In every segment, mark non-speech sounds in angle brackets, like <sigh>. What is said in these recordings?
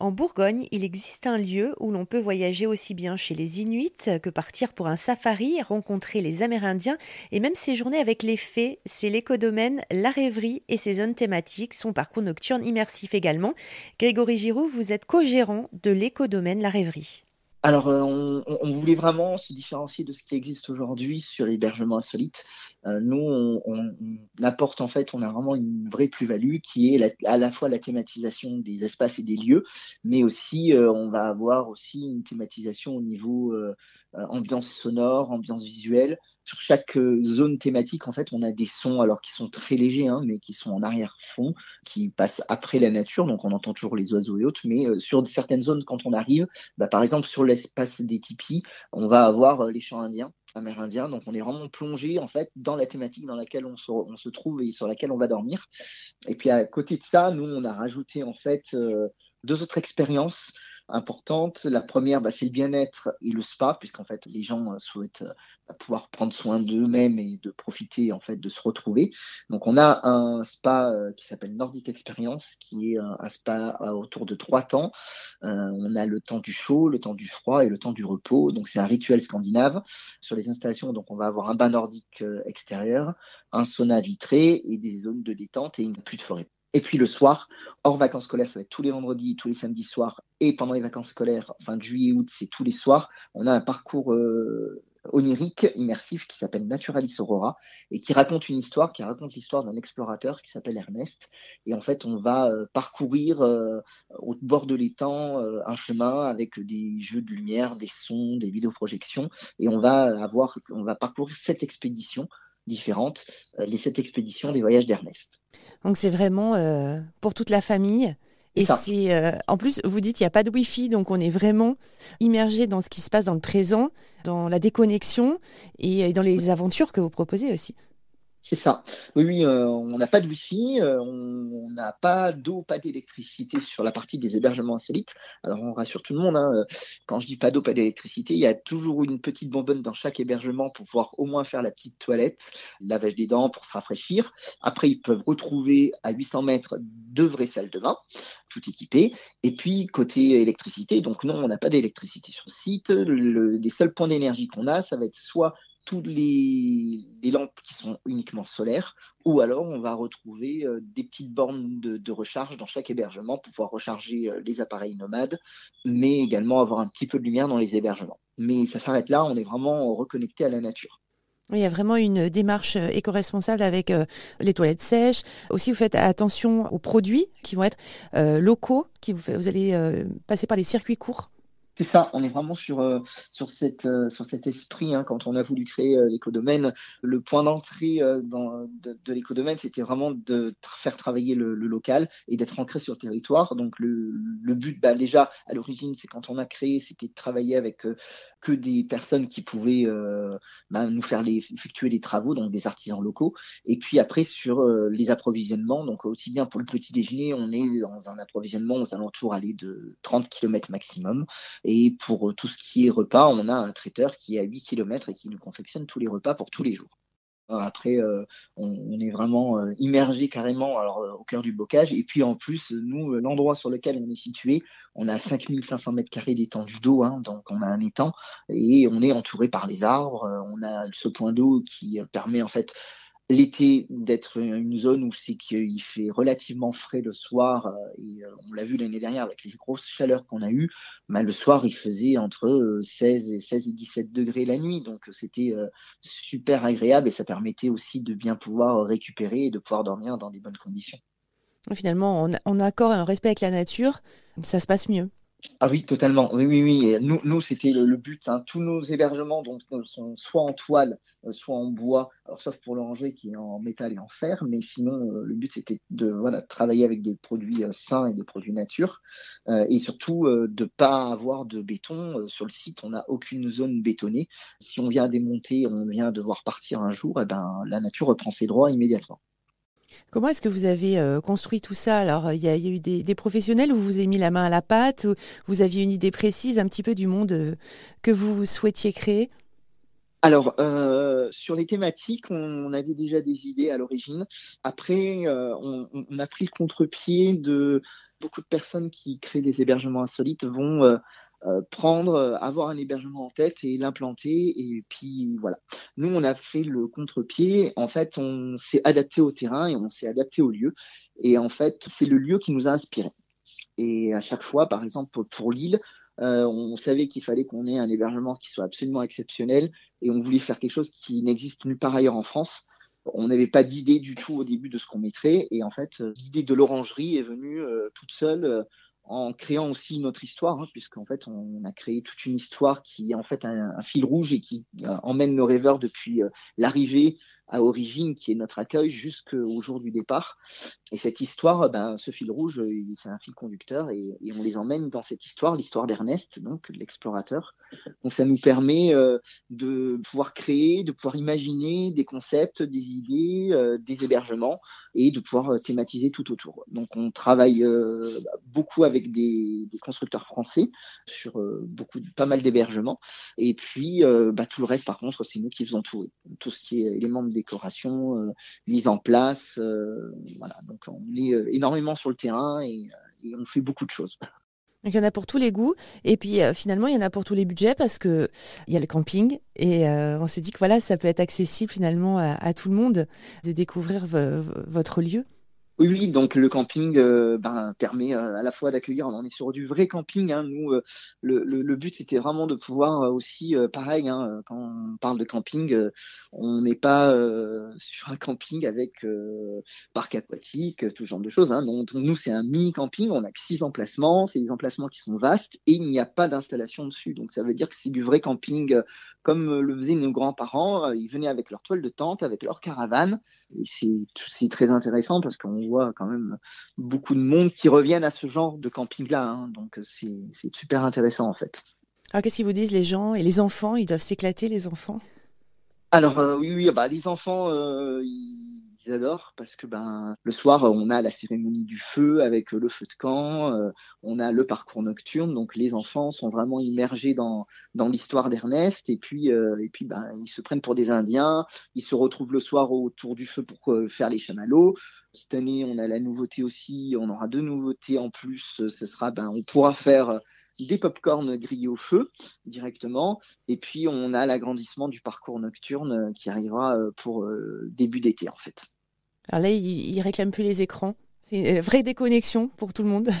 En Bourgogne, il existe un lieu où l'on peut voyager aussi bien chez les Inuits que partir pour un safari, rencontrer les Amérindiens et même séjourner avec les fées. C'est l'écodomaine La Rêverie et ses zones thématiques, son parcours nocturne immersif également. Grégory Giroux, vous êtes co-gérant de l'écodomaine La Rêverie. Alors, euh, on, voulait vraiment se différencier de ce qui existe aujourd'hui sur l'hébergement insolite. Euh, nous, on, apporte en fait, on a vraiment une vraie plus-value qui est à la fois la thématisation des espaces et des lieux, mais aussi euh, on va avoir aussi une thématisation au niveau ambiance sonore, ambiance visuelle. Sur chaque euh, zone thématique, en fait, on a des sons, alors qui sont très légers, hein, mais qui sont en arrière-fond, qui passent après la nature, donc on entend toujours les oiseaux et autres. Mais euh, sur certaines zones, quand on arrive, bah, par exemple sur l'espace des tipis, on va avoir les chants indiens amérindiens. Donc on est vraiment plongé en fait dans la thématique dans laquelle on se, on se, trouve et sur laquelle on va dormir. Et puis à côté de ça, nous on a rajouté en fait deux autres expériences importantes. La première, bah, c'est le bien-être et le spa, puisqu'en fait, les gens euh, souhaitent euh, pouvoir prendre soin d'eux-mêmes et de profiter en fait de se retrouver. Donc, on a un spa euh, qui s'appelle Nordic Experience, qui est un, spa autour de trois temps. on a le temps du chaud, le temps du froid et le temps du repos. Donc, c'est un rituel scandinave. Sur les installations, donc, on va avoir un bain nordique extérieur, un sauna vitré et des zones de détente et une pluie de forêt. Et puis le soir, hors vacances scolaires, ça va être tous les vendredis, tous les samedis soirs, et pendant les vacances scolaires, fin de juillet, août, c'est tous les soirs. On a un parcours euh, onirique, immersif, qui s'appelle Naturalis Aurora, et qui raconte une histoire, qui raconte l'histoire d'un explorateur qui s'appelle Ernest. Et en fait, on va euh, parcourir euh, au bord de l'étang un chemin avec des jeux de lumière, des sons, des vidéoprojections, et on va avoir, on va parcourir cette expédition différentes, euh, les sept expéditions des voyages d'Ernest. Donc c'est vraiment euh, pour toute la famille. Et c'est euh, en plus, vous dites il n'y a pas de Wi-Fi, donc on est vraiment immergé dans ce qui se passe dans le présent, dans la déconnexion et dans les aventures que vous proposez aussi. C'est ça. Oui, oui, euh, on n'a pas de wifi, euh, on n'a pas d'eau, pas d'électricité sur la partie des hébergements insolites. Alors on rassure tout le monde, hein, quand je dis pas d'eau, pas d'électricité, il y a toujours une petite bonbonne dans chaque hébergement pour pouvoir au moins faire la petite toilette, lavage des dents pour se rafraîchir. Après, ils peuvent retrouver à 800 mètres deux vraies salles de bain, tout équipées. Et puis, côté électricité, donc non, on n'a pas d'électricité sur le site. les seuls points d'énergie qu'on a, ça va être soit toutes les, lampes qui sont uniquement solaires, ou alors on va retrouver euh, des petites bornes de, recharge dans chaque hébergement pour pouvoir recharger euh, les appareils nomades, mais également avoir un petit peu de lumière dans les hébergements. Mais ça s'arrête là, on est vraiment reconnecté à la nature. Il y a vraiment une démarche euh, éco-responsable avec les toilettes sèches. Aussi, vous faites attention aux produits qui vont être locaux, qui vous, vous allez passer par les circuits courts. C'est ça, on est vraiment sur, euh, sur, euh, sur cet esprit. Hein, quand on a voulu créer euh, l'écodomaine, le point d'entrée de, de l'écodomaine, c'était vraiment de faire travailler le, local et d'être ancré sur le territoire. Donc le, le but, bah, déjà, à l'origine, c'est quand on a créé, c'était de travailler avec que des personnes qui pouvaient bah, nous faire effectuer les travaux, donc des artisans locaux. Et puis après, sur les approvisionnements, donc aussi bien pour le petit déjeuner, on est dans un approvisionnement aux alentours de 30 km maximum. Pour tout ce qui est repas, on a un traiteur qui est à 8 km et qui nous confectionne tous les repas pour tous les jours. Après, euh, on, est vraiment euh, immergé carrément euh, au cœur du bocage. Et puis en plus, nous, l'endroit sur lequel on est situé, on a 5500 mètres carrés d'étendue d'eau, hein, donc on a un étang, et on est entouré par les arbres. On a ce point d'eau qui permet en fait l'été d'être une zone où c'est qu'il fait relativement frais le soir euh, et euh, on l'a vu l'année dernière avec les grosses chaleurs qu'on a eues bah, le soir il faisait entre 16 euh, et 16 et 17 degrés la nuit. Donc c'était super agréable et ça permettait aussi de bien pouvoir récupérer et de pouvoir dormir dans des bonnes conditions. Finalement en, accord et en respect avec la nature ça se passe mieux ah oui, totalement. Oui, oui, oui. Nous, c'était le, but. Hein. Tous nos hébergements donc, sont soit en toile, euh, soit en bois, alors, sauf pour l'oranger qui est en métal et en fer. Mais sinon, euh, le but, c'était de voilà, travailler avec des produits euh, sains et des produits nature. et surtout, de ne pas avoir de béton. sur le site, on n'a aucune zone bétonnée. Si on vient démonter, on vient devoir partir un jour, eh ben, la nature reprend ses droits immédiatement. Comment est-ce que vous avez euh, construit tout ça? Alors, il y, a eu des, professionnels où vous avez mis la main à la pâte, où vous aviez une idée précise un petit peu du monde euh, que vous souhaitiez créer? Alors, euh, sur les thématiques, on, avait déjà des idées à l'origine. Après, on, on, a pris le contre-pied de beaucoup de personnes qui créent des hébergements insolites vont euh, euh prendre, avoir un hébergement en tête et l'implanter. Et puis voilà. Nous, on a fait le contre-pied. En fait, on s'est adapté au terrain et on s'est adapté au lieu. Et en fait, c'est le lieu qui nous a inspirés. Et à chaque fois, par exemple, pour Lille, euh, on savait qu'il fallait qu'on ait un hébergement qui soit absolument exceptionnel et on voulait faire quelque chose qui n'existe nulle part ailleurs en France. On n'avait pas d'idée du tout au début de ce qu'on mettrait et en fait l'idée de l'orangerie est venue euh, toute seule euh, en créant aussi notre histoire, hein, puisqu'en fait on a créé toute une histoire qui est en fait un, fil rouge et qui emmène nos rêveurs depuis l'arrivée à origine, qui est notre accueil, jusqu'au jour du départ. Et cette histoire, ben, ce fil rouge, c'est un fil conducteur et, on les emmène dans cette histoire, l'histoire d'Ernest, donc l'explorateur. Donc ça nous permet euh, de pouvoir créer, de pouvoir imaginer des concepts, des idées, euh, des hébergements et de pouvoir euh, thématiser tout autour. Donc on travaille beaucoup avec des, constructeurs français sur beaucoup, pas mal d'hébergements. Et puis bah, tout le reste, par contre, c'est nous qui faisons tout. Tout ce qui est éléments de décoration, euh, mise en place. Euh, voilà, donc on est euh, énormément sur le terrain et, on fait beaucoup de choses. il y en a pour tous les goûts et puis finalement il y en a pour tous les budgets parce que il y a le camping et on se dit que voilà ça peut être accessible finalement à, tout le monde de découvrir votre lieu. Oui, donc le camping euh, ben, permet euh, à la fois d'accueillir, on est sur du vrai camping, hein, nous, euh, le, but c'était vraiment de pouvoir aussi, pareil, hein, quand on parle de camping, on n'est pas sur un camping avec parc aquatique, tout genre de choses. Hein, donc nous c'est un mini camping, on a que six emplacements, c'est des emplacements qui sont vastes et il n'y a pas d'installation dessus. Donc ça veut dire que c'est du vrai camping comme le faisaient nos grands-parents, ils venaient avec leur toile de tente, avec leur caravane, et c'est très intéressant parce qu'on voit quand même beaucoup de monde qui reviennent à ce genre de camping-là. Hein. donc c'est super intéressant en fait. Alors qu'est-ce qu'ils vous disent les gens et les enfants? Ils doivent s'éclater les enfants? Alors euh, oui, oui, bah, les enfants, euh, ils adorent parce que ben le soir on a la cérémonie du feu avec le feu de camp, euh, on a le parcours nocturne, donc les enfants sont vraiment immergés dans dans l'histoire d'Ernest. Et puis euh, et puis ben ils se prennent pour des Indiens, ils se retrouvent le soir autour du feu pour euh, faire les chamallows. Cette année on a la nouveauté aussi, on aura deux nouveautés en plus, ce sera ben on pourra faire des pop-corn grillés au feu directement. Et puis, on a l'agrandissement du parcours nocturne euh, qui arrivera euh, pour euh, début d'été, en fait. Alors là, il ne réclame plus les écrans. C'est une vraie déconnexion pour tout le monde. <laughs>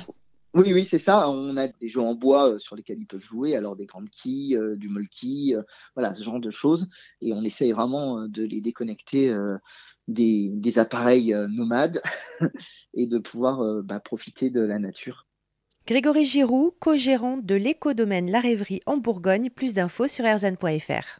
Oui, oui, c'est ça. On a des jeux en bois sur lesquels ils peuvent jouer, alors des grandes quilles, du molki, voilà, ce genre de choses. Et on essaye vraiment de les déconnecter des, appareils nomades <laughs> et de pouvoir bah, profiter de la nature. Grégory Giroux, co-gérant de l'écodomaine La Rêverie en Bourgogne. Plus d'infos sur erzan.fr.